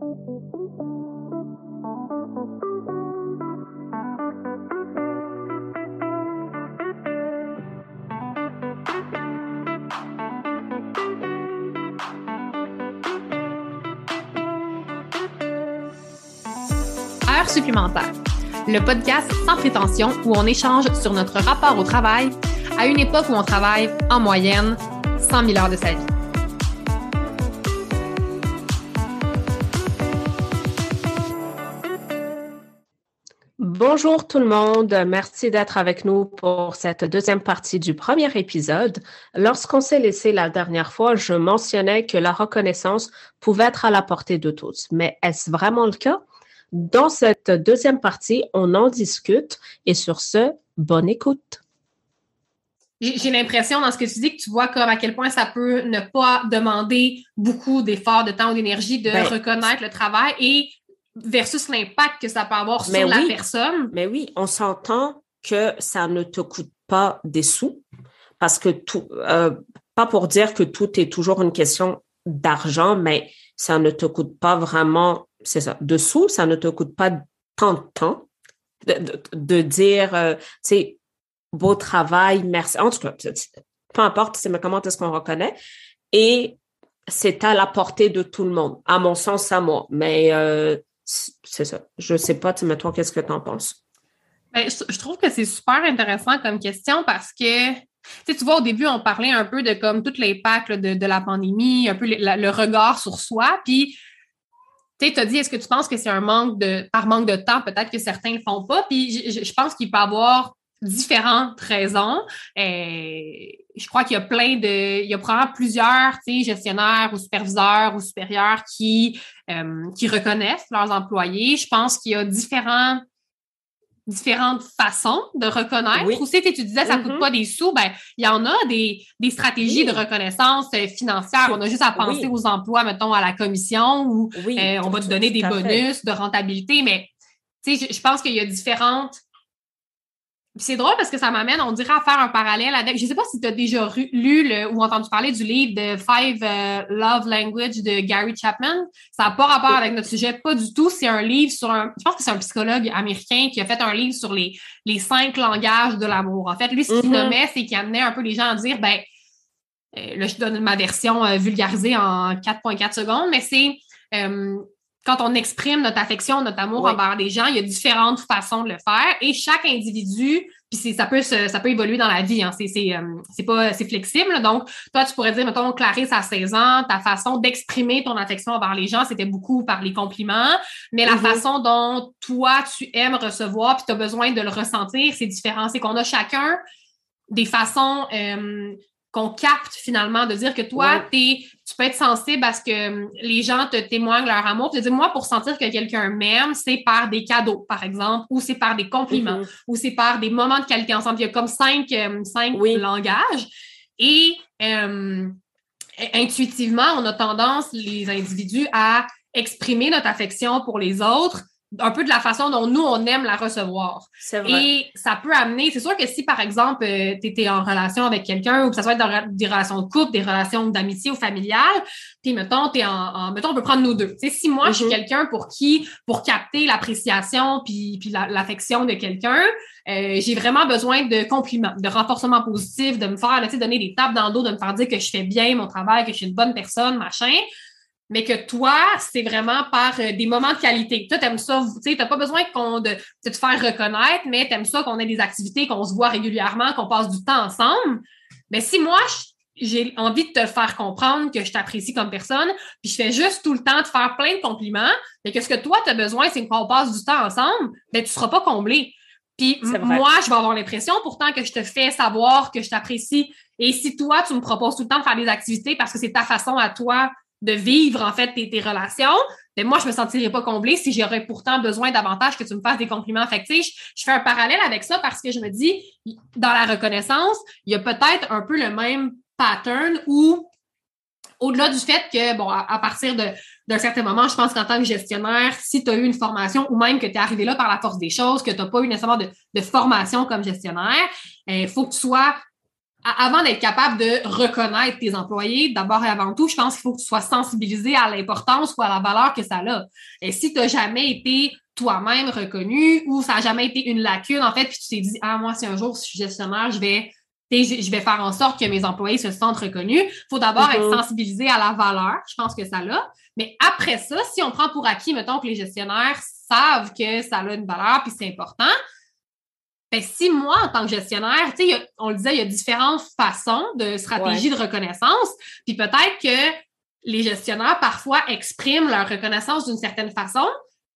Heure supplémentaire, le podcast sans prétention où on échange sur notre rapport au travail à une époque où on travaille en moyenne 100 000 heures de sa vie. Bonjour tout le monde, merci d'être avec nous pour cette deuxième partie du premier épisode. Lorsqu'on s'est laissé la dernière fois, je mentionnais que la reconnaissance pouvait être à la portée de tous. Mais est-ce vraiment le cas? Dans cette deuxième partie, on en discute et sur ce, bonne écoute. J'ai l'impression dans ce que tu dis que tu vois comme à quel point ça peut ne pas demander beaucoup d'efforts, de temps ou d'énergie de ben, reconnaître le travail et versus l'impact que ça peut avoir sur la personne. Mais oui, on s'entend que ça ne te coûte pas des sous parce que tout, euh, pas pour dire que tout est toujours une question d'argent, mais ça ne te coûte pas vraiment, c'est ça, de sous, ça ne te coûte pas tant de temps de, dire, euh, tu sais, beau travail, merci. En tout cas, peu importe mais comment est-ce qu'on reconnaît? Et c'est à la portée de tout le monde, à mon sens, à moi. Mais euh, c'est ça. Je sais pas, tu toi, qu'est-ce que tu en penses? Ben, je, trouve que c'est super intéressant comme question parce que tu, vois, au début, on parlait un peu de comme tout l'impact de, de la pandémie, un peu le, regard sur soi. Puis, tu as dit, est-ce que tu penses que c'est un manque de, par manque de temps, peut-être que certains ne le font pas? Puis, je pense qu'il peut y avoir différentes raisons. Et je crois qu'il y a plein de, il y a probablement plusieurs gestionnaires ou superviseurs ou supérieurs qui, euh, qui reconnaissent leurs employés. Je pense qu'il y a différents différentes façons de reconnaître. Oui. Aussi, tu disais, ça ne coûte mm-hmm. pas des sous. Ben, il y en a des, des stratégies de reconnaissance euh, financière. On a juste à penser aux emplois, mettons, à la commission où euh, on va te donner des bonus de rentabilité. Mais, tu sais, je pense qu'il y a différentes c'est drôle parce que ça m'amène, on dirait, à faire un parallèle avec. Je ne sais pas si tu as déjà lu ou entendu parler du livre de Five euh, Love Language de Gary Chapman. Ça n'a pas rapport avec notre sujet, pas du tout. C'est un livre sur un. Je pense que c'est un psychologue américain qui a fait un livre sur les, les cinq langages de l'amour. En fait, lui, ce qu'il mm-hmm. nommait, c'est qu'il amenait un peu les gens à dire, ben, euh, là, je donne ma version euh, vulgarisée en 4.4 secondes, mais c'est quand on exprime notre affection, notre amour envers des gens, il y a différentes façons de le faire. Et chaque individu, puis ça peut ça peut évoluer dans la vie, hein, c'est euh, pas c'est flexible. Donc toi tu pourrais dire mettons Clarisse à 16 ans, ta façon d'exprimer ton affection envers les gens, c'était beaucoup par les compliments, mais la mm-hmm. façon dont toi tu aimes recevoir puis tu as besoin de le ressentir, c'est différent, c'est qu'on a chacun des façons euh, qu'on capte finalement, de dire que toi, tu peux être sensible à ce que hum, les gens te témoignent leur amour. Tu dis, moi, pour sentir que quelqu'un m'aime, c'est par des cadeaux, par exemple, ou c'est par des compliments, mm-hmm. ou c'est par des moments de qualité ensemble. Il y a comme cinq, hum, cinq langages. Et hum, intuitivement, on a tendance, les individus, à exprimer notre affection pour les autres un peu de la façon dont nous, on aime la recevoir. C'est vrai. Et ça peut amener, c'est sûr que si, par exemple, euh, tu étais en relation avec quelqu'un, ou que ça soit dans des relations de couple, des relations d'amitié ou familiales, puis mettons, t'es en, mettons, on peut prendre nous deux. Sais, si moi, je suis mm-hmm. quelqu'un pour qui, pour capter l'appréciation puis, puis l'affection de quelqu'un, euh, j'ai vraiment besoin de compliments, de renforcement positif, de me faire, tu sais, donner des tapes dans le dos, de me faire dire que je fais bien mon travail, que je suis une bonne personne, machin mais que toi, c'est vraiment par euh, des moments de qualité. Toi, t'aimes ça, tu sais, t'as pas besoin qu'on de, te faire reconnaître, mais t'aimes ça qu'on ait des activités, qu'on se voit régulièrement, qu'on passe du temps ensemble. Mais si moi, j'ai envie de te faire comprendre que je t'apprécie comme personne, puis je fais juste tout le temps te faire plein de compliments, mais que ce que toi, tu as besoin, c'est qu'on passe du temps ensemble, ben, tu seras pas comblé. Puis moi, je vais avoir l'impression pourtant que je te fais savoir que je t'apprécie. Et si toi, tu me proposes tout le temps de faire des activités parce que c'est ta façon à toi de vivre en fait tes, relations, mais ben, moi, je me sentirais pas comblée si j'aurais pourtant besoin davantage que tu me fasses des compliments affectifs. Je, fais un parallèle avec ça parce que je me dis, dans la reconnaissance, il y a peut-être un peu le même pattern où, au-delà du fait que, bon, à, partir d'un certain moment, je pense qu'en tant que gestionnaire, si tu as eu une formation ou même que tu es arrivé là par la force des choses, que tu n'as pas eu nécessairement de, formation comme gestionnaire, il euh, faut que tu sois avant d'être capable de reconnaître tes employés, d'abord et avant tout, je pense qu'il faut que tu sois sensibilisé à l'importance ou à la valeur que ça a. Et si tu n'as jamais été toi-même reconnu ou ça n'a jamais été une lacune, en fait, puis tu t'es dit, ah, moi, si un jour je suis gestionnaire, je vais, je vais faire en sorte que mes employés se sentent reconnus. Il faut d'abord être mm-hmm. sensibilisé à la valeur. Je pense que ça l'a. Mais après ça, si on prend pour acquis, mettons que les gestionnaires savent que ça a une valeur puis c'est important, ben, si moi, en tant que gestionnaire, tu sais, on le disait, il y a différentes façons de stratégie de reconnaissance. Puis peut-être que les gestionnaires, parfois, expriment leur reconnaissance d'une certaine façon.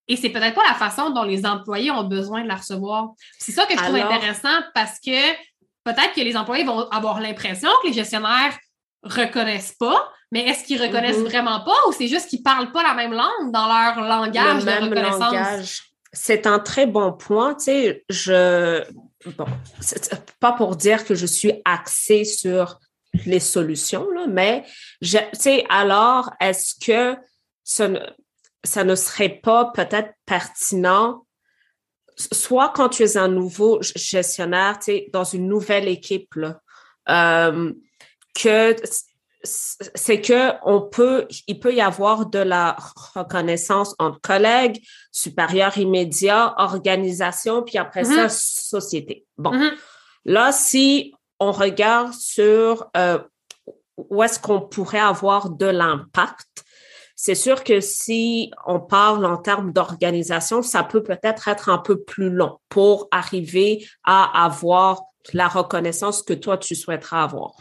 Et c'est peut-être pas la façon dont les employés ont besoin de la recevoir. C'est ça que je trouve intéressant parce que peut-être que les employés vont avoir l'impression que les gestionnaires reconnaissent pas, mais est-ce qu'ils reconnaissent mm-hmm. vraiment pas ou c'est juste qu'ils parlent pas la même langue dans leur langage de reconnaissance? C'est un très bon point. Tu sais, je, bon, pas pour dire que je suis axée sur les solutions, mais je, tu sais, alors, est-ce que ça ne, serait pas peut-être pertinent, soit quand tu es un nouveau gestionnaire, tu sais, dans une nouvelle équipe, euh, que c'est que on peut, il peut y avoir de la reconnaissance entre collègues, supérieurs immédiats, organisations, puis après ça, mm-hmm. société. Bon, mm-hmm. là, si on regarde sur euh, où est-ce qu'on pourrait avoir de l'impact, c'est sûr que si on parle en termes d'organisation, ça peut peut-être être un peu plus long pour arriver à avoir la reconnaissance que toi, tu souhaiterais avoir.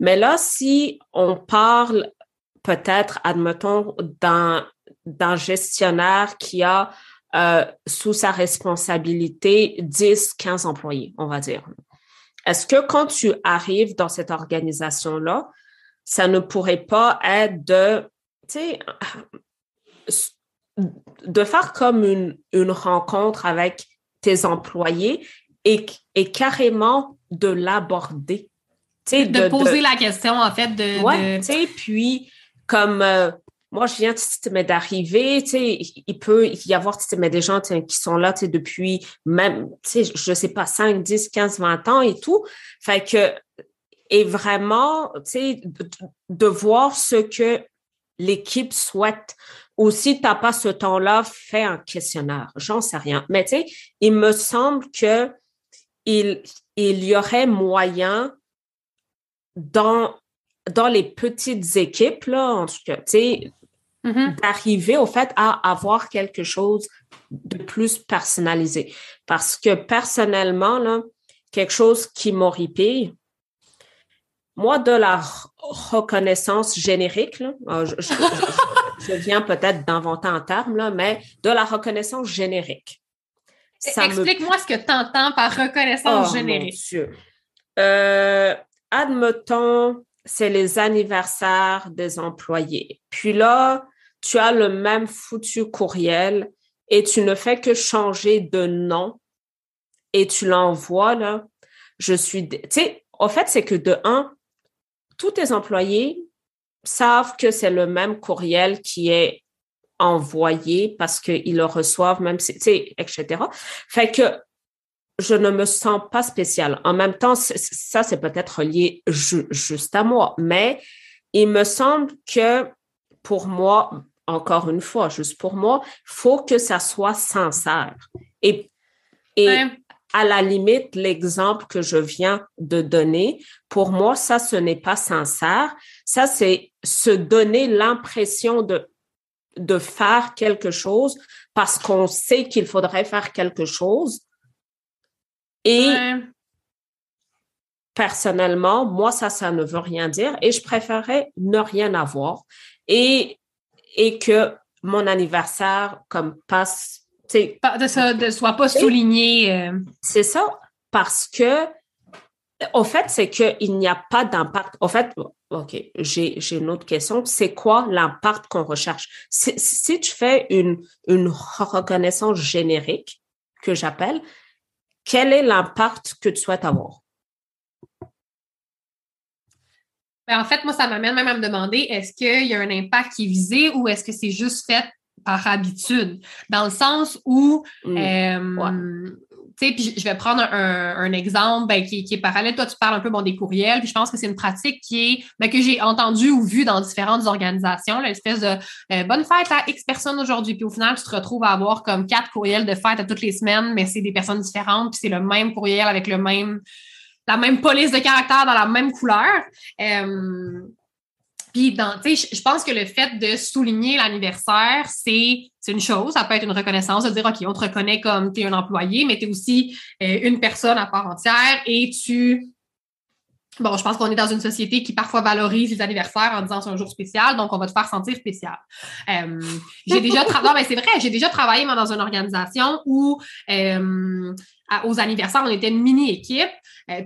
Mais là, si on parle peut-être, admettons, d'un, gestionnaire qui a euh, sous sa responsabilité 10, 15 employés, on va dire. Est-ce que quand tu arrives dans cette organisation-là, ça ne pourrait pas être de, faire comme une, rencontre avec tes employés et carrément de l'aborder? De, poser la question, en fait, de... Ouais, tu sais, puis comme... Euh, moi, je viens d'arriver, tu sais, il peut y avoir mais des gens qui sont là depuis même, tu sais, je sais pas, 5, 10, 15, 20 ans et tout. Fait que, et vraiment, tu sais, de, voir ce que l'équipe souhaite. Ou si tu n'as pas ce temps-là, fais un questionnaire. J'en sais rien. Mais tu sais, il me semble que il, il y aurait moyen dans, dans les petites équipes, là, en tout cas, tu sais, mm-hmm. d'arriver au fait à avoir quelque chose de plus personnalisé. Parce que personnellement, là, quelque chose qui m'horripille, moi, de la reconnaissance générique, là, ah, je, viens peut-être d'inventer un terme, là, mais de la reconnaissance générique. Explique-moi ce que tu entends par reconnaissance oh, générique. Euh, admettons, c'est les anniversaires des employés. Puis là, tu as le même foutu courriel et tu ne fais que changer de nom et tu l'envoies là. Je suis, tu sais, en fait, c'est que de un, tous tes employés savent que c'est le même courriel qui est envoyé parce qu'ils le reçoivent, même si, etc. Fait que je ne me sens pas spéciale. En même temps, ça, c'est peut-être lié juste à moi, mais il me semble que pour moi, encore une fois, juste pour moi, faut que ça soit sincère. Et, et à la limite, l'exemple que je viens de donner, pour moi, ça, ce n'est pas sincère. Ça, c'est se donner l'impression de, de faire quelque chose parce qu'on sait qu'il faudrait faire quelque chose et personnellement, moi, ça, ça ne veut rien dire et je préférerais ne rien avoir et, et que mon anniversaire comme passe. De ça ne soit pas souligné. Euh. C'est ça, parce que, au fait, c'est qu'il n'y a pas d'impact. Au fait, OK, j'ai une autre question. C'est quoi l'impact qu'on recherche? Si, si, tu fais une, une reconnaissance générique, que j'appelle, quel est l'impact que tu souhaites avoir? Ben, en fait, moi, ça m'amène même à me demander, est-ce qu'il y a un impact qui est visé ou est-ce que c'est juste fait par habitude? Dans le sens où, hmm. euh, puis je vais prendre un, exemple ben, qui, est parallèle. Toi, tu parles un peu bon, des courriels, puis je pense que c'est une pratique qui est ben, que j'ai entendue ou vue dans différentes organisations, l'espèce de euh, bonne fête à X personnes aujourd'hui. Puis au final, tu te retrouves à avoir comme quatre courriels de fête à toutes les semaines, mais c'est des personnes différentes, puis c'est le même courriel avec le même la même police de caractère dans la même couleur. Euh, puis, je pense que le fait de souligner l'anniversaire, c'est une chose. Ça peut être une reconnaissance de dire, OK, on te reconnaît comme tu es un employé, mais tu es aussi euh, une personne à part entière et tu. Bon, je pense qu'on est dans une société qui parfois valorise les anniversaires en disant c'est un jour spécial, donc on va te faire sentir spécial. Euh, j'ai déjà travaillé, c'est vrai, j'ai déjà travaillé dans une organisation où euh, aux anniversaires, on était une mini-équipe.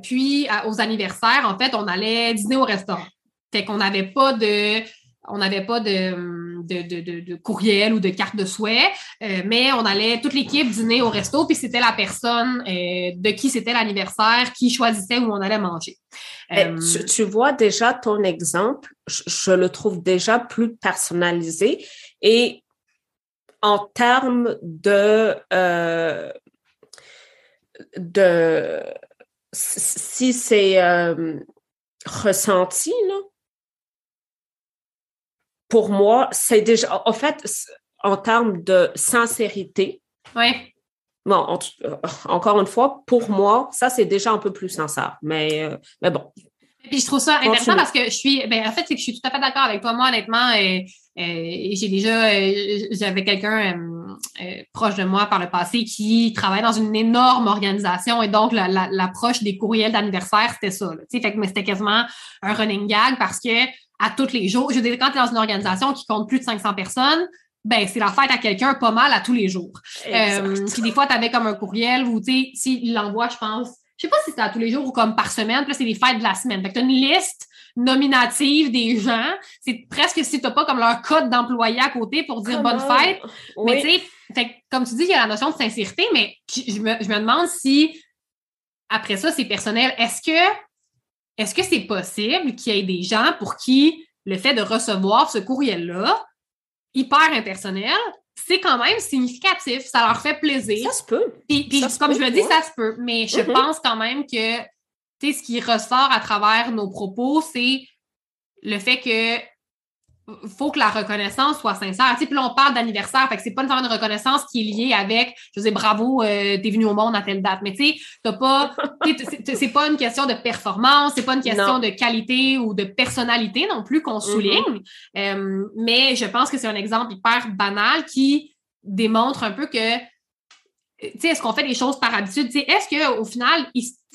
puis aux anniversaires, en fait, on allait dîner au restaurant. Fait qu'on n'avait pas de on n'avait pas de, de, courriel ou de carte de souhait, euh, mais on allait toute l'équipe dîner au resto, puis c'était la personne euh, de qui c'était l'anniversaire qui choisissait où on allait manger. Euh, tu, vois déjà ton exemple, je, le trouve déjà plus personnalisé et en termes de de si c'est ressenti, là, pour moi, c'est déjà, en fait, en termes de sincérité. Oui. Bon, euh, encore une fois, pour moi, ça, c'est déjà un peu plus sincère. Mais, euh, mais bon. Puis je trouve ça intéressant parce que je suis, ben, en fait, c'est que je suis tout à fait d'accord avec toi. Moi, honnêtement, et, j'ai déjà, j'avais quelqu'un proche de moi par le passé qui travaille dans une énorme organisation et donc l'approche des courriels d'anniversaire, c'était ça. sais, fait que c'était quasiment un running gag parce que à tous les jours. Je veux dire, quand tu es dans une organisation qui compte plus de 500 personnes, ben c'est la fête à quelqu'un pas mal à tous les jours. Euh, puis des fois, tu avais comme un courriel où, tu sais, s'il l'envoie, je pense, je sais pas si c'est à tous les jours ou comme par semaine, puis là, c'est les fêtes de la semaine. Fait que tu as une liste nominative des gens. C'est presque si tu n'as pas comme leur code d'employé à côté pour dire bonne fête. Mais tu sais, fait comme tu dis, il y a la notion de sincérité, mais je me, je me demande si après ça, c'est personnel. Est-ce que est-ce que c'est possible qu'il y ait des gens pour qui le fait de recevoir ce courriel-là, hyper impersonnel, c'est quand même significatif, ça leur fait plaisir. Ça se peut. Puis, comme je le dis, ça se peut. Mais je mm-hmm. pense quand même que ce qui ressort à travers nos propos, c'est le fait que faut que la reconnaissance soit sincère. Tu sais, puis là, on parle d'anniversaire, fait que c'est pas une reconnaissance qui est liée avec, je sais, bravo, euh, t'es venu au monde à telle date. Mais tu sais, t'as pas, c'est pas une question de performance, c'est pas une question de qualité ou de personnalité non plus qu'on mm-hmm. souligne. Euh, mais je pense que c'est un exemple hyper banal qui démontre un peu que est-ce qu'on fait des choses par habitude? Est-ce qu'au final,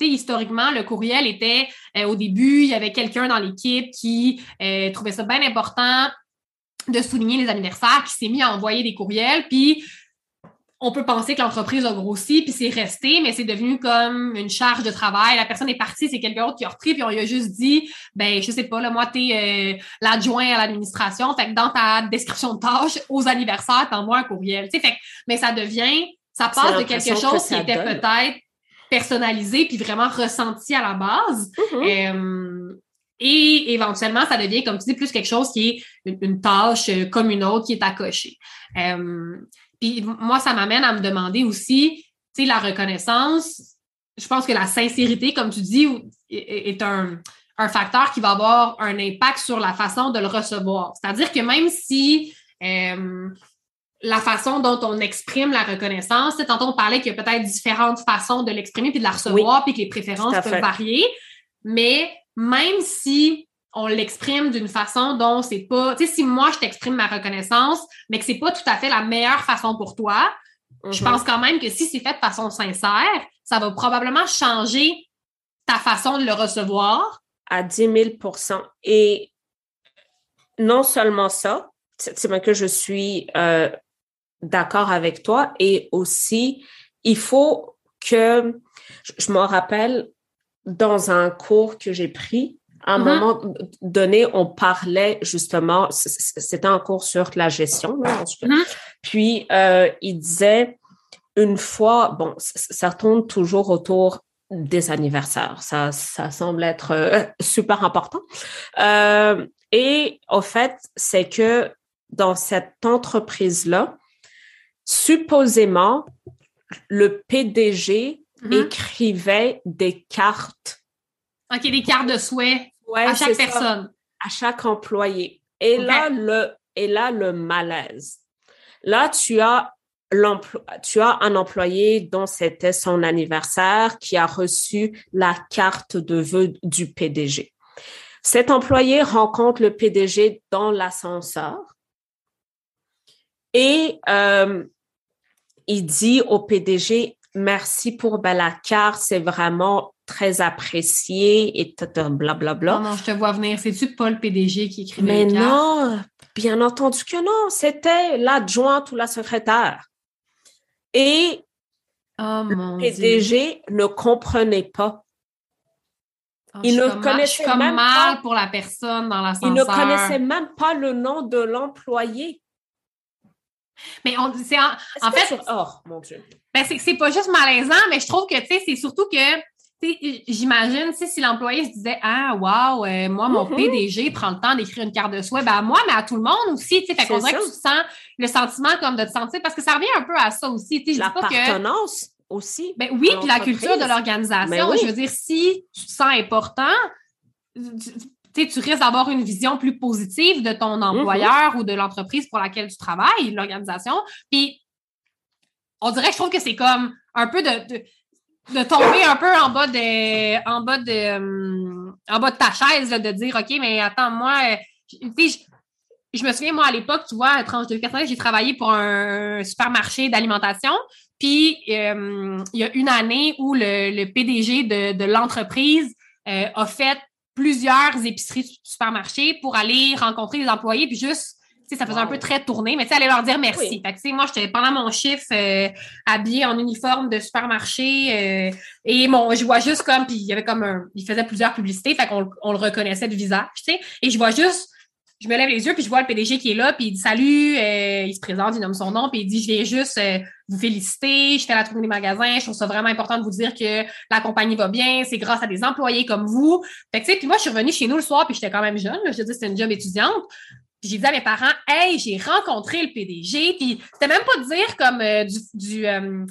historiquement, le courriel était euh, au début, il y avait quelqu'un dans l'équipe qui euh, trouvait ça bien important de souligner les anniversaires, qui s'est mis à envoyer des courriels, puis on peut penser que l'entreprise a grossi, puis c'est resté, mais c'est devenu comme une charge de travail. La personne est partie, c'est quelqu'un d'autre qui a repris, puis on lui a juste dit, ben je sais pas, là, moi, t'es euh, l'adjoint à l'administration, fait que dans ta description de tâche, aux anniversaires, t'envoies un courriel. Fait mais ça devient ça passe de quelque chose qui était peut-être personnalisé puis vraiment ressenti à la base. Mm-hmm. Euh, et éventuellement, ça devient, comme tu dis, plus quelque chose qui est une, tâche euh, comme une autre qui est à cocher. Euh, puis moi, ça m'amène à me demander aussi, tu sais, la reconnaissance. Je pense que la sincérité, comme tu dis, est un, un facteur qui va avoir un impact sur la façon de le recevoir. C'est-à-dire que même si la façon dont on exprime la reconnaissance. tantôt, on parlait qu'il y a peut-être différentes façons de l'exprimer puis de la recevoir, puis que les préférences peuvent varier. Mais même si on l'exprime d'une façon dont c'est pas, tu sais, si moi je t'exprime ma reconnaissance, mais que c'est pas tout à fait la meilleure façon pour toi, je mhm. pense quand même que si c'est fait de façon sincère, ça va probablement changer ta façon de le recevoir. À 10 000% Et non seulement ça, c'est que je suis euh, d'accord avec toi. Et aussi, il faut que, je, me rappelle, dans un cours que j'ai pris, à un mm-hmm. moment donné, on parlait justement, c'était un cours sur la gestion, mm-hmm. puis euh, il disait, une fois, bon, ça tourne toujours autour des anniversaires, ça, ça semble être euh, super important. Euh, et au fait, c'est que dans cette entreprise-là, supposément, le PDG mm-hmm. écrivait des cartes. OK, des cartes de souhait à chaque personne. à chaque employé. Et là, le, et là, le malaise. Là, tu as tu as un employé dont c'était son anniversaire qui a reçu la carte de vœux du PDG. Cet employé rencontre le PDG dans l'ascenseur et euh, il dit au PDG merci pour ben, la carte, c'est vraiment très apprécié et blablabla. Bla, Non, non, je te vois venir. C'est-tu pas le PDG qui écrit Mais non, bien entendu que non. C'était l'adjointe ou la secrétaire. Et oh, le PDG ne comprenait pas. Oh, il ne connaissait même mal pas, pour la personne dans l'ascenseur. Il ne connaissait même pas le nom de l'employé. Mais on, c'est en, en fait. Oh, mon Dieu. Ben c'est, c'est pas juste malaisant, mais je trouve que, tu sais, c'est surtout que J'imagine, si l'employé se disait Ah, wow, euh, moi, mon mm-hmm. PDG prend le temps d'écrire une carte de souhait, ben, à moi, mais à tout le monde aussi. Fait qu'on dirait que tu sens le sentiment comme de te sentir, parce que ça revient un peu à ça aussi. L'appartenance aussi. Ben, oui, puis la culture de l'organisation. Ben je veux dire, si tu te sens important, tu, tu risques d'avoir une vision plus positive de ton employeur ou de l'entreprise pour laquelle tu travailles, l'organisation. Puis, on dirait que je trouve que c'est comme un peu de de tomber un peu en bas de en bas de euh, en bas de ta chaise de dire OK mais attends moi euh, je, je, me souviens moi à l'époque tu vois tranche de vie j'ai travaillé pour un supermarché d'alimentation puis euh, il y a une année où le, le PDG de, de l'entreprise a fait plusieurs épiceries supermarchés pour aller rencontrer les employés puis juste ça faisait un peu très tourné, mais tu sais, aller leur dire merci. Fait que, moi, j'étais pendant mon chiffre euh, habillée en uniforme de supermarché euh, et mon, je vois juste comme, puis il y avait comme un, il faisait plusieurs publicités, fait qu'on on le reconnaissait de visage, tu sais, et je vois juste, je me lève les yeux, puis je vois le PDG qui est là, puis il dit salut, euh, il se présente, il nomme son nom, puis il dit je viens juste vous féliciter, je fais la tournée des magasins, je trouve ça vraiment important de vous dire que la compagnie va bien, c'est grâce à des employés comme vous. Fait que tu sais, puis moi je suis revenue chez nous le soir, puis j'étais quand même jeune, je dis c'était une job étudiante, puis j'ai dit à mes parents, hey, j'ai rencontré le PDG. Puis c'était même pas de dire comme euh, du. du euh,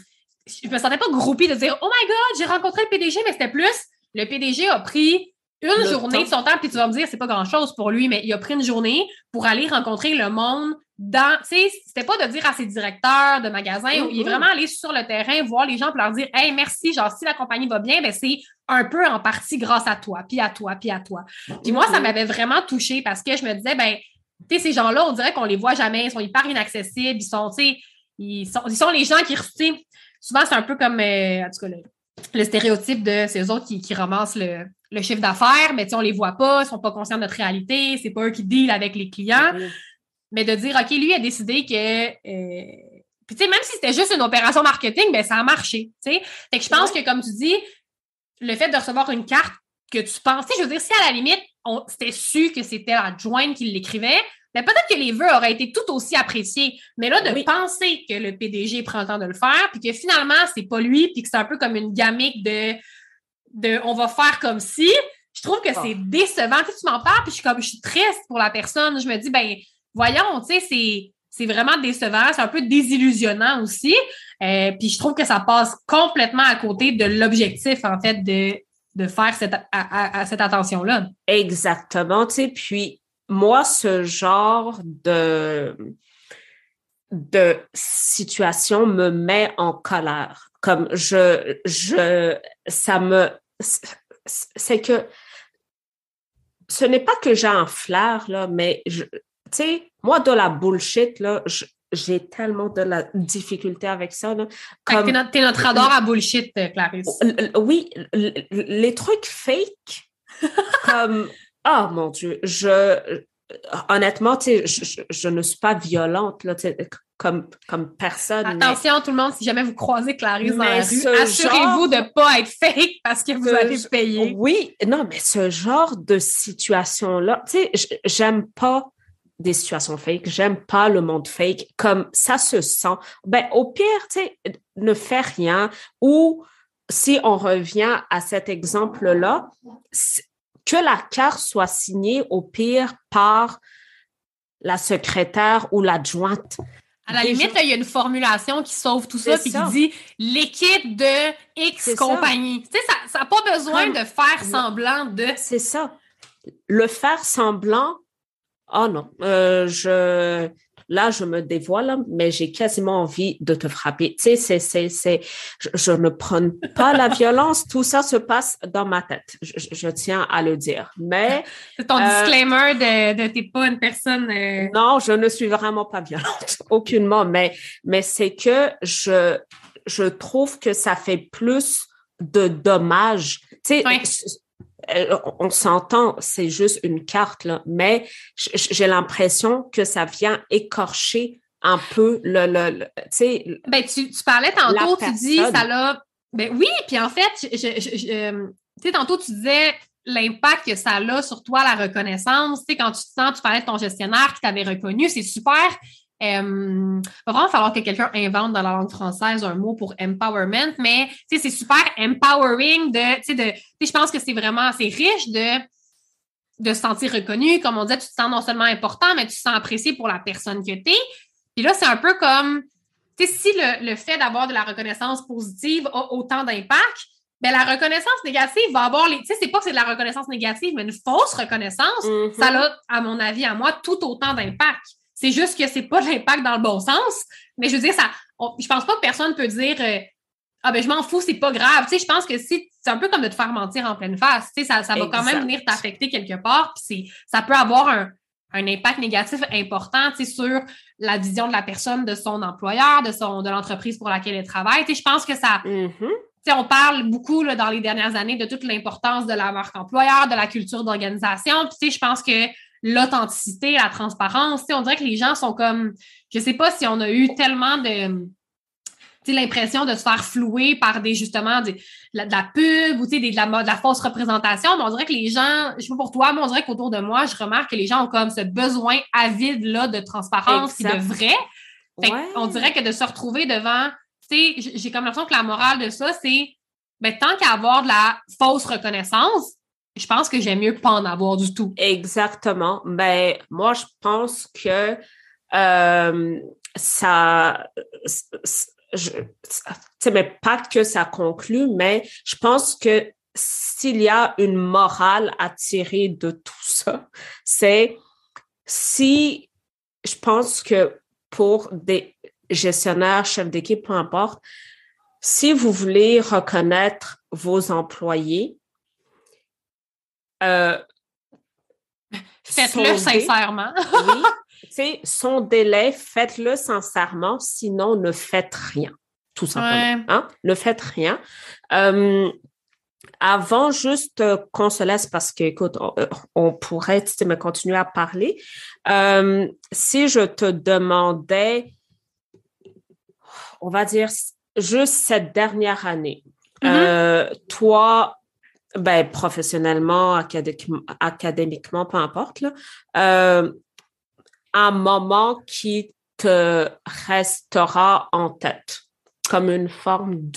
je me sentais pas groupie de dire, oh my God, j'ai rencontré le PDG, mais c'était plus, le PDG a pris une journée de son temps, puis tu vas me dire, c'est pas grand-chose pour lui, mais il a pris une journée pour aller rencontrer le monde dans, tu sais, c'était pas de dire à ses directeurs de magasins, il est mm-hmm. vraiment allé sur le terrain, voir les gens pour leur dire, hey, merci, genre, si la compagnie va bien, ben c'est un peu en partie grâce à toi, puis à toi, puis à toi. Puis moi, ça mm-hmm. m'avait vraiment touchée parce que je me disais, ben, tu sais, ces gens-là, on dirait qu'on les voit jamais, ils sont hyper inaccessibles, ils sont, tu sais, ils sont, ils sont les gens qui, tu sais, souvent c'est un peu comme, euh, en tout cas, le, stéréotype de ces autres qui, qui ramassent le, le chiffre d'affaires, mais on les voit pas, ils sont pas conscients de notre réalité, c'est pas eux qui deal avec les clients. Mais de dire, OK, lui a décidé que, euh, puis tu sais, même si c'était juste une opération marketing, ben ça a marché, tu sais. Fait que je pense que, comme tu dis, le fait de recevoir une carte que tu penses, je veux dire, si à la limite, c'était su que c'était la jointe qui l'écrivait, mais peut-être que les vœux auraient été tout aussi appréciés. Mais là, de penser que le PDG prend le temps de le faire, puis que finalement, c'est pas lui, puis que c'est un peu comme une gamique de, de on va faire comme si, je trouve que c'est décevant. Tu, tu m'en parles, puis je suis comme je suis triste pour la personne. Je me dis, ben, voyons, tu sais, c'est. C'est vraiment décevant, c'est un peu désillusionnant aussi. Euh, puis je trouve que ça passe complètement à côté de l'objectif, en fait, de, de faire cette, à, cette attention-là. Exactement. Tu sais, puis moi, ce genre de, de situation me met en colère. Comme je, je, ça me, c'est que ce n'est pas que j'ai un flair, là, mais tu sais, moi, de la bullshit, là, j'ai tellement de la difficulté avec ça. Là. Comme, t'es, notre, notre radar à bullshit, Clarisse. Oui, les trucs fake, comme, oh mon Dieu, je, honnêtement, je, je, ne suis pas violente, là, comme, comme personne. Attention, tout le monde, si jamais vous croisez Clarisse dans la rue, assurez-vous de ne pas être fake parce que vous allez payer. Oui, non, mais ce genre de situation-là, tu sais, j'aime pas des situations fake. J'aime pas le monde fake. Comme ça se sent. Ben, au pire, tu sais, ne fais rien. Ou si on revient à cet exemple-là, que la carte soit signée au pire par la secrétaire ou l'adjointe. À la limite, il y a une formulation qui sauve tout ça, puis qui dit l'équipe de X compagnie. Tu sais, ça n'a pas besoin de faire semblant de. C'est ça. Le faire semblant, oh non, euh, je là, je me dévoile, mais j'ai quasiment envie de te frapper. Tu sais, c'est, c'est, c'est, je, ne prends pas la violence. Tout ça se passe dans ma tête. Je, tiens à le dire. Mais. C'est ton euh, disclaimer de, de t'es pas une personne. Euh, non, je ne suis vraiment pas violente. Aucunement. Mais, mais c'est que je, je trouve que ça fait plus de dommages. Tu sais, on s'entend, c'est juste une carte, là, mais j'ai l'impression que ça vient écorcher un peu le, le, tu. Ben, tu, parlais tantôt, tu dis, ça l'a. Ben oui, puis en fait, euh, tu sais, tantôt, tu disais l'impact que ça a sur toi, la reconnaissance. Tu sais, quand tu te sens, tu parlais de ton gestionnaire qui t'avait reconnu, c'est super il va vraiment falloir que quelqu'un invente dans la langue française un mot pour empowerment, mais c'est super empowering de, de je pense que c'est vraiment, c'est riche de, de se sentir reconnu. Comme on disait, tu te sens non seulement important, mais tu te sens apprécié pour la personne que tu es. Puis là, c'est un peu comme, tu sais, si le, fait d'avoir de la reconnaissance positive a autant d'impact, ben la reconnaissance négative va avoir les. Tu sais, c'est pas que c'est de la reconnaissance négative, mais une fausse reconnaissance, mm-hmm. ça a, à mon avis, à moi, tout autant d'impact. C'est juste que c'est pas l'impact dans le bon sens. Mais je veux dire, ça, je pense pas que personne peut dire euh, Ah ben je m'en fous, c'est pas grave. Tu sais, je pense que c'est un peu comme de te faire mentir en pleine face. Tu sais, ça, ça va quand même venir t'affecter quelque part. Puis ça peut avoir un, un impact négatif important tu sais, sur la vision de la personne, de son employeur, de son de l'entreprise pour laquelle elle travaille. Je pense que ça. Mm-hmm. On parle beaucoup là, dans les dernières années de toute l'importance de la marque employeur, de la culture d'organisation. Je pense que l'authenticité, la transparence. on dirait que les gens sont comme, je sais pas si on a eu tellement de l'impression de se faire flouer par des justement de, la, pub ou de la, de la fausse représentation, mais on dirait que les gens, je sais pas pour toi, mais on dirait qu'autour de moi, je remarque que les gens ont comme ce besoin avide là de transparence et de vrai. On dirait que de se retrouver devant, tu sais, j'ai comme l'impression que la morale de ça, c'est ben, tant qu'à avoir de la fausse reconnaissance, je pense que j'aime mieux pas en avoir du tout. Exactement. Ben, moi, je pense que euh, ça, je, mais pas que ça conclut, mais je pense que s'il y a une morale à tirer de tout ça, c'est si je pense que pour des gestionnaires, chefs d'équipe, peu importe, si vous voulez reconnaître vos employés, euh, faites-le sincèrement. oui. son délai, faites-le sincèrement, sinon ne faites rien, tout simplement. Hein? Ne faites rien. Euh, avant juste qu'on se laisse, parce que, écoute, on, euh, pourrait me continuer à parler. si je te demandais, on va dire, juste cette dernière année, mm-hmm. toi, ben, professionnellement, académiquement, peu importe, là, euh, un moment qui te restera en tête comme une forme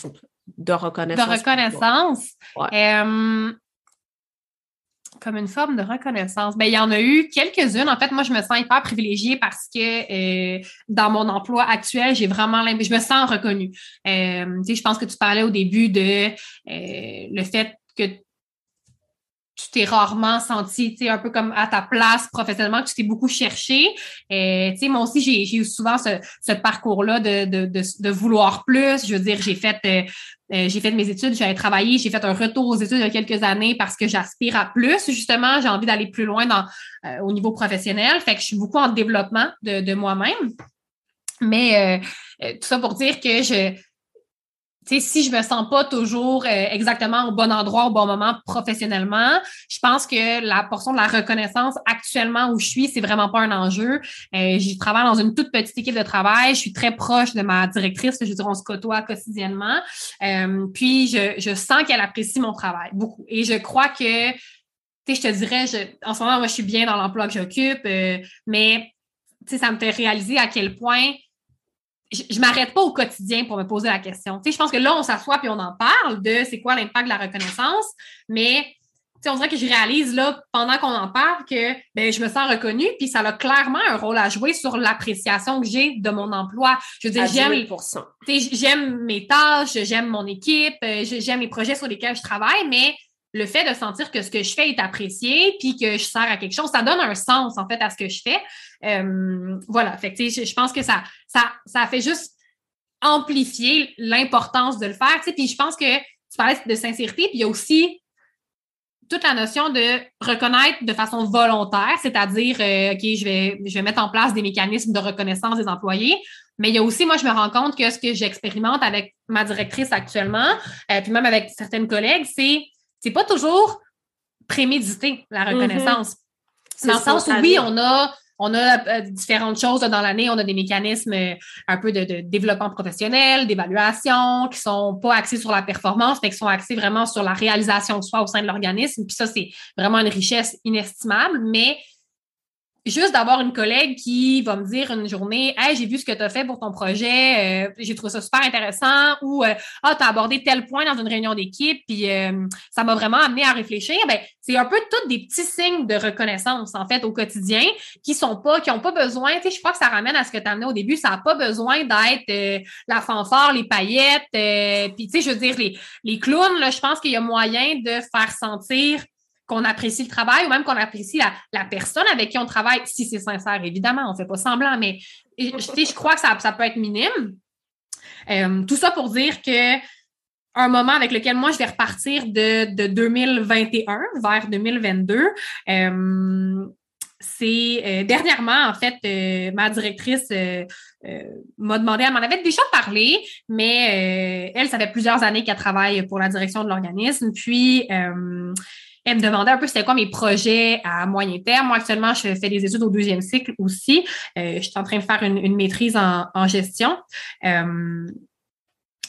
de, reconnaissance. De reconnaissance? Euh, comme une forme de reconnaissance. Ben, il y en a eu quelques-unes. En fait, moi, je me sens hyper privilégiée parce que euh, dans mon emploi actuel, j'ai vraiment je me sens reconnue. Euh, je pense que tu parlais au début de le fait que tu t'es rarement senti un peu comme à ta place professionnellement, que tu t'es beaucoup cherché. Et, moi aussi, j'ai eu souvent ce, parcours-là de, vouloir plus. Je veux dire, j'ai fait euh, euh, j'ai fait mes études, j'avais travaillé, j'ai fait un retour aux études il y a quelques années parce que j'aspire à plus, justement. J'ai envie d'aller plus loin euh, au niveau professionnel. Fait que je suis beaucoup en développement de moi-même. Mais tout ça pour dire que je, si je me sens pas toujours euh, exactement au bon endroit au bon moment professionnellement, je pense que la portion de la reconnaissance actuellement où je suis, c'est vraiment pas un enjeu. Euh, je travaille dans une toute petite équipe de travail. Je suis très proche de ma directrice. Je veux dire, on se côtoie quotidiennement. Euh, puis, je, je sens qu'elle apprécie mon travail beaucoup. Et je crois que, tu sais, je te dirais, je, en ce moment, moi, je suis bien dans l'emploi que j'occupe, mais, tu sais, ça me fait réaliser à quel point je, je m'arrête pas au quotidien pour me poser la question. Tu sais, je pense que là, on s'assoit puis on en parle de c'est quoi l'impact de la reconnaissance, mais on dirait que je réalise là, pendant qu'on en parle que ben, je me sens reconnue, puis ça a clairement un rôle à jouer sur l'appréciation que j'ai de mon emploi. Je veux dire, j'aime, j'aime mes tâches, j'aime mon équipe, euh, j'aime les projets sur lesquels je travaille, mais le fait de sentir que ce que je fais est apprécié, puis que je sers à quelque chose, ça donne un sens en fait à ce que je fais. Euh, voilà, fait que, je, pense que ça, ça, ça fait juste amplifier l'importance de le faire. Puis je pense que tu parlais de sincérité, puis il y a aussi toute la notion de reconnaître de façon volontaire, c'est-à-dire, euh, OK, je vais, je vais mettre en place des mécanismes de reconnaissance des employés, mais il y a aussi, moi, je me rends compte que ce que j'expérimente avec ma directrice actuellement, euh, puis même avec certaines collègues, c'est c'est pas toujours prémédité, la mm-hmm. reconnaissance. Dans le sens où, oui, on a on a euh, différentes choses dans l'année. On a des mécanismes euh, un peu de, développement professionnel, d'évaluation, qui sont pas axés sur la performance, mais qui sont axés vraiment sur la réalisation de soi au sein de l'organisme. Puis ça, c'est vraiment une richesse inestimable. Mais juste d'avoir une collègue qui va me dire une journée Hey, j'ai vu ce que tu as fait pour ton projet, euh, j'ai trouvé ça super intéressant ou euh, Ah, tu as abordé tel point dans une réunion d'équipe, puis euh, ça m'a vraiment amené à réfléchir. Ben, c'est un peu tous des petits signes de reconnaissance, en fait, au quotidien, qui sont pas, qui n'ont pas besoin, tu sais, je crois que ça ramène à ce que tu amené au début, ça n'a pas besoin d'être la fanfare, les paillettes, puis tu sais, je veux dire, les, les clowns, là, je pense qu'il y a moyen de faire sentir qu'on apprécie le travail ou même qu'on apprécie la, personne avec qui on travaille, si c'est sincère, évidemment, on ne fait pas semblant, mais je, crois que ça, peut être minime. Euh, tout ça pour dire que un moment avec lequel moi je vais repartir de, 2021 vers 2022. Euh, c'est euh, dernièrement, en fait, ma directrice m'a demandé, elle m'en avait déjà parlé, mais elle, ça fait plusieurs années qu'elle travaille pour la direction de l'organisme. Puis, elle me demandait un peu c'était quoi mes projets à moyen terme. Moi, actuellement, je fais des études au deuxième cycle aussi. Euh, je suis en train de faire une, maîtrise en, en gestion. Euh,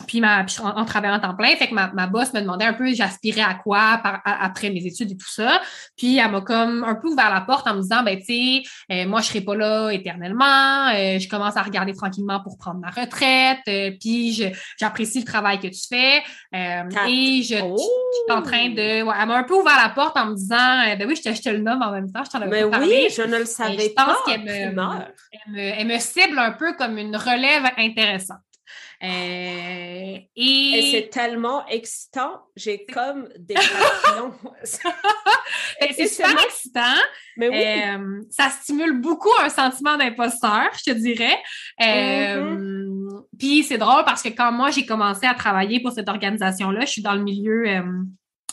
puis, ma, en, travaillant en temps plein, fait que ma, ma boss me demandait un peu, j'aspirais à quoi après mes études et tout ça. Puis, elle m'a comme un peu ouvert la porte en me disant, ben, tu sais, euh, moi, je serai pas là éternellement. Euh, je commence à regarder tranquillement pour prendre ma retraite. Euh, puis, j'apprécie le travail que tu fais. et je, je, suis en train de... Ouais, elle m'a un peu ouvert la porte en me disant, ben oui, je te, je te le nomme en même temps. Je t'en avais Mais oui, je ne le savais pas. Je pense qu'elle me, elle me cible un peu comme une relève intéressante. Euh, et, c'est tellement excitant. J'ai comme des passions. c'est super excitant. Mais oui. Euh, ça stimule beaucoup un sentiment d'imposteur, je te dirais. Euh, mm-hmm. Puis c'est drôle parce que quand moi j'ai commencé à travailler pour cette organisation-là, je suis dans le milieu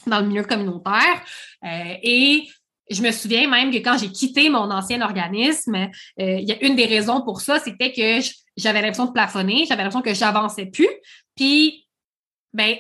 dans le milieu communautaire et je me souviens même que quand j'ai quitté mon ancien organisme, il y a une des raisons pour ça, c'était que j'avais l'impression de plafonner, j'avais l'impression que j'avançais plus. Puis, ben,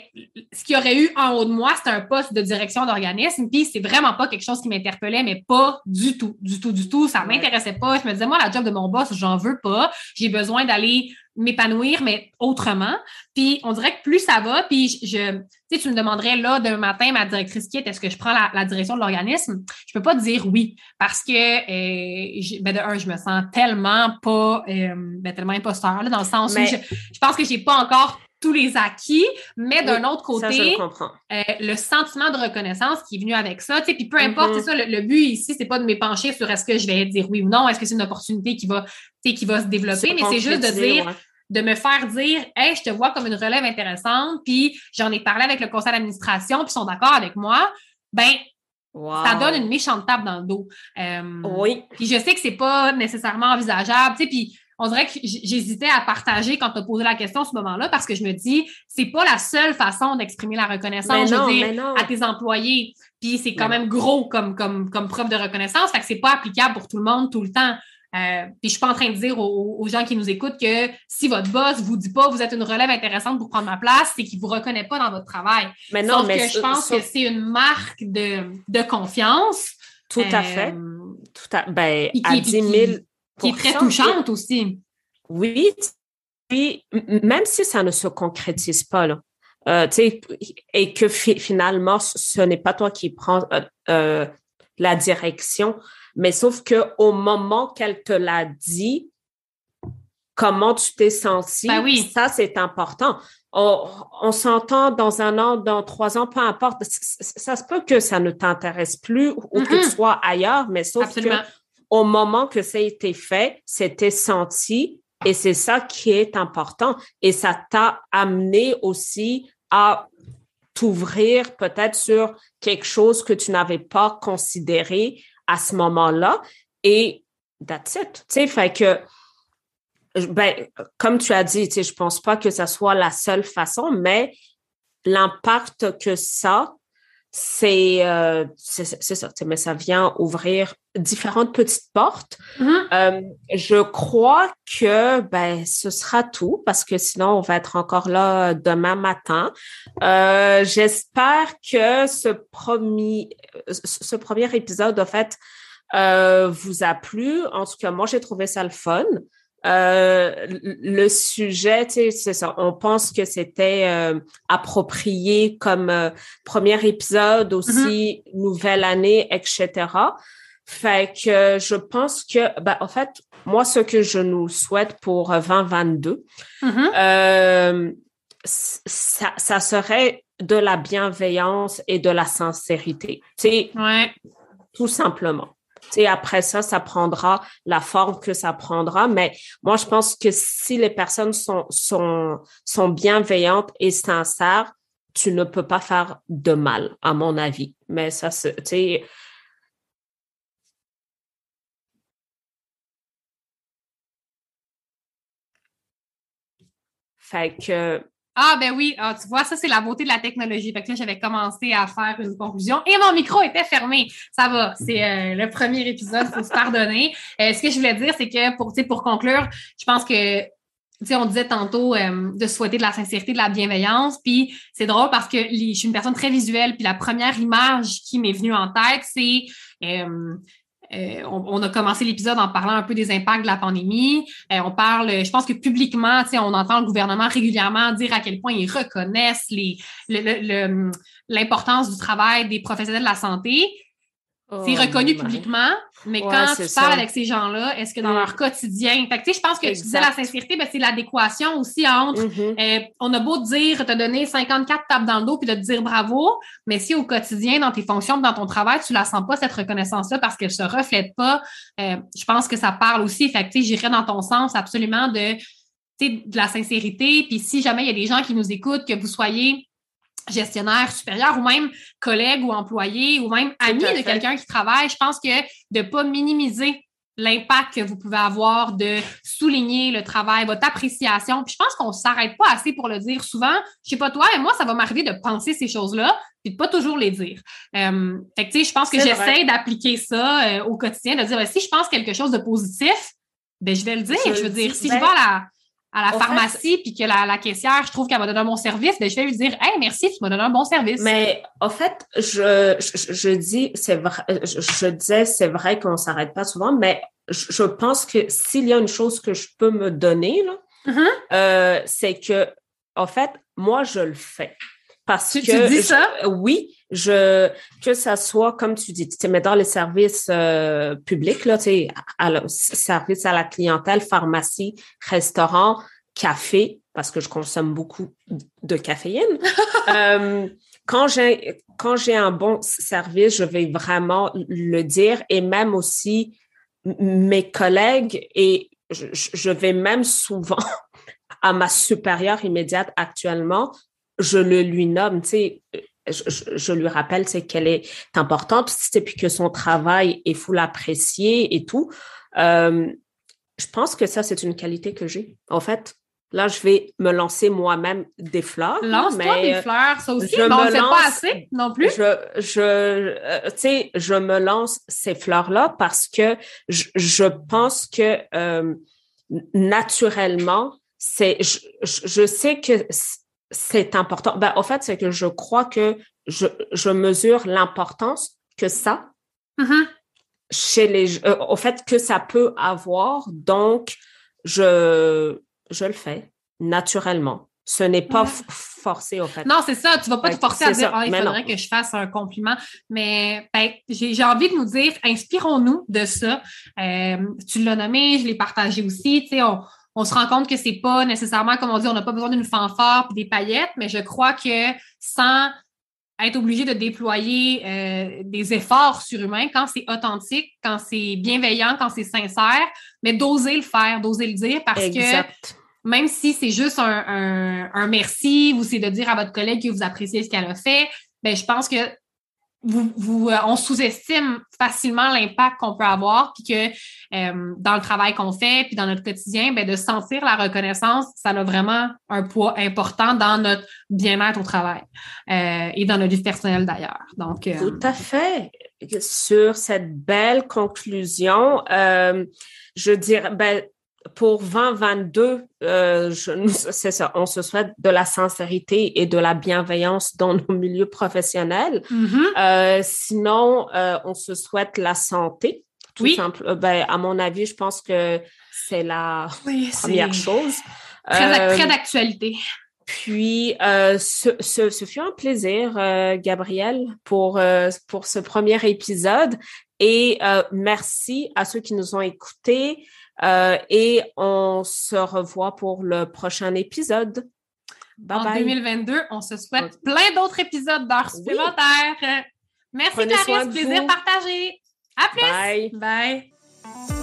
ce qu'il y aurait eu en haut de moi, c'était un poste de direction d'organisme. Puis, c'est vraiment pas quelque chose qui m'interpellait, mais pas du tout, du tout, du tout. Ça m'intéressait pas. Je me disais, moi, la job de mon boss, j'en veux pas. J'ai besoin d'aller m'épanouir, mais autrement. Puis on dirait que plus ça va, puis je, tu sais, tu me demanderais là d'un matin, ma directrice quitte, est-ce que je prends la, direction de l'organisme? Je peux pas dire oui parce que euh, ben de un, je me sens tellement pas, euh, ben, tellement imposteur là, dans le sens où je, je, pense que j'ai pas encore tous les acquis, mais d'un autre côté, euh, le sentiment de reconnaissance qui est venu avec ça, tu sais, puis peu importe, c'est mm-hmm. ça, le, but ici, c'est pas de m'épancher sur est-ce que je vais dire oui ou non, est-ce que c'est une opportunité qui va, qui va se développer, mais c'est juste de dire, de me faire dire, hey, je te vois comme une relève intéressante, puis j'en ai parlé avec le conseil d'administration, puis ils sont d'accord avec moi, ben Ça donne une méchante table dans le dos. Euh, oui. Puis je sais que c'est pas nécessairement envisageable, tu sais, puis on dirait que j'hésitais à partager quand tu as posé la question à ce moment-là parce que je me dis, c'est pas la seule façon d'exprimer la reconnaissance, à tes employés. Puis c'est quand même gros comme, comme, comme preuve de reconnaissance. Fait que c'est pas applicable pour tout le monde tout le temps. Euh, puis je suis pas en train de dire aux, gens qui nous écoutent que si votre boss vous dit pas vous êtes une relève intéressante pour prendre ma place, c'est qu'il vous reconnaît pas dans votre travail. Mais non, Sauf mais que je pense que c'est une marque de, de confiance. Tout à fait. Euh, tout à, ben, à 10 000 qui est très touchante aussi. Oui, puis même si ça ne se concrétise pas, là, euh, et que finalement, ce n'est pas toi qui prends euh, la direction, mais sauf que au moment qu'elle te l'a dit, comment tu t'es senti. Ben oui. Ça, c'est important. On, s'entend dans un an, dans trois ans, peu importe. Ça, se peut que ça ne t'intéresse plus ou que tu sois ailleurs, mais sauf que au moment que ça a été fait, c'était senti et c'est ça qui est important. Et ça t'a amené aussi à t'ouvrir peut-être sur quelque chose que tu n'avais pas considéré à ce moment-là. Et that's it. Tu sais, que, ben, comme tu as dit, tu sais, je pense pas que ça soit la seule façon, mais l'impact que ça, c'est euh, c'est ça, mais ça vient ouvrir différentes petites portes. Mm-hmm. Euh, je crois que ben ce sera tout parce que sinon on va être encore là demain matin. Euh, J'espère que ce premier ce premier épisode en fait euh, vous a plu. En tout cas, moi j'ai trouvé ça le fun. Euh, le sujet, tu sais, c'est ça. On pense que c'était euh, approprié comme euh, premier épisode aussi, mm-hmm. nouvelle année, etc. Fait que je pense que, ben, en fait, moi, ce que je nous souhaite pour 2022, mm-hmm. ça, ça serait de la bienveillance et de la sincérité. Tu sais, ouais. tout simplement. Et après ça, ça prendra la forme que ça prendra. Mais moi, je pense que si les personnes sont, sont, sont bienveillantes et sincères, tu ne peux pas faire de mal, à mon avis. Mais ça, tu sais, Fait que ah, ben oui, ah, tu vois, ça, c'est la beauté de la technologie. Fait que là, j'avais commencé à faire une conclusion et mon micro était fermé. Ça va, c'est euh, le premier épisode, faut se pardonner. Euh, ce que je voulais dire, c'est que pour, conclure, je pense que sais, on disait tantôt euh, de souhaiter de la sincérité, de la bienveillance. Puis c'est drôle parce que je suis une personne très visuelle. Puis la première image qui m'est venue en tête, c'est on, a commencé l'épisode en parlant un peu des impacts de la pandémie. Euh, on parle, je pense que publiquement, on entend le gouvernement régulièrement dire à quel point ils reconnaissent l'importance du travail des professionnels de la santé c'est oh, reconnu publiquement, mais quand tu parles avec ces gens-là, est-ce que dans leur quotidien, fait que, je pense que tu disais la sincérité, ben, c'est l'adéquation aussi entre, mm-hmm. euh, on a beau te dire, te donner 54 tapes dans le dos puis de te dire bravo, mais si au quotidien, dans tes fonctions, dans ton travail, tu la sens pas cette reconnaissance-là parce qu'elle se reflète pas, euh, je pense que ça parle aussi. Fait que, j'irais dans ton sens absolument de, de la sincérité. Puis si jamais il y a des gens qui nous écoutent, que vous soyez gestionnaire supérieur ou même collègue ou employé ou même ami de quelqu'un qui travaille, je pense que de ne pas minimiser l'impact que vous pouvez avoir, de souligner le travail, votre appréciation. Puis je pense qu'on ne s'arrête pas assez pour le dire souvent. Je sais pas toi, mais moi, ça va m'arriver de penser ces choses-là, puis de pas toujours les dire. Euh, fait que, tu sais, je pense que j'essaie d'appliquer ça euh, au quotidien, de dire, ben, si je pense quelque chose de positif, ben, je vais le dire. Je, veux dire, si je vais à la, à la pharmacie, puis que la, la, caissière, je trouve qu'elle m'a donné un bon service, ben, je vais lui dire Hey, merci, tu m'as donné un bon service. Mais en fait, je, je, je dis, c'est vrai, je, je disais, c'est vrai qu'on s'arrête pas souvent, mais je, pense que s'il y a une chose que je peux me donner, là, mm-hmm. euh, c'est que, en fait, moi, je le fais. Parce tu, que tu dis ça? oui, je que ça soit comme tu dis, tu mets dans les services euh, publics là, tu sais, service à la clientèle, pharmacie, restaurant, café, parce que je consomme beaucoup de caféine. euh, quand j'ai quand j'ai un bon service, je vais vraiment le dire et même aussi mes collègues et je, je vais même souvent à ma supérieure immédiate actuellement, je le lui nomme, tu sais, je, je, lui rappelle c'est qu'elle est importante, c'est puis que son travail est fou l'apprécier et tout. Euh, je pense que ça, c'est une qualité que j'ai. En fait, là, je vais me lancer moi-même des fleurs. Lance-toi des fleurs, ça aussi. Je bon, me lance, pas assez non plus. Je, je euh, tu sais, je me lance ces fleurs-là parce que je, je pense que euh, naturellement, c'est, je, je sais que c'est important. Ben, au fait, c'est que je crois que je, je mesure l'importance que ça, mm-hmm. chez les, euh, au fait que ça peut avoir. Donc, je, je le fais naturellement. Ce n'est pas forcé, au fait. Non, c'est ça. Tu vas pas te forcer à dire, ah, il faudrait que je fasse un compliment. Mais ben, j'ai envie de nous dire, inspirons-nous de ça. Euh, tu l'as nommé, je l'ai partagé aussi. Tu sais, on, on se rend compte que c'est pas nécessairement, comme on dit, on n'a pas besoin d'une fanfare et des paillettes, mais je crois que sans être obligé de déployer euh, des efforts surhumains quand c'est authentique, quand c'est bienveillant, quand c'est sincère, mais d'oser le faire, d'oser le dire parce que même si c'est juste un, un, merci ou c'est de dire à votre collègue que vous appréciez ce qu'elle a fait, ben je pense que vous, vous, euh, on sous-estime facilement l'impact qu'on peut avoir, puis que euh, dans le travail qu'on fait, puis dans notre quotidien, ben, de sentir la reconnaissance, ça a vraiment un poids important dans notre bien-être au travail euh, et dans notre vie personnelle d'ailleurs. Donc, Tout à fait. Sur cette belle conclusion, je dirais, ben, pour 2022, euh, c'est ça, on se souhaite de la sincérité et de la bienveillance dans nos milieux professionnels. Mm-hmm. Euh, sinon, euh, on se souhaite la santé. Tout oui. simple. Euh, ben, à mon avis, je pense que c'est la première chose. Très, très d'actualité. Puis, ce, ce, ce, fut un plaisir, Gabriel, pour, pour ce premier épisode. Et merci à ceux qui nous ont écoutés. Euh, et on se revoit pour le prochain épisode. Bye en 2022, on se souhaite plein d'autres épisodes d'heures supplémentaires. Merci Clarisse, plaisir partagé. À plus. Bye. Bye.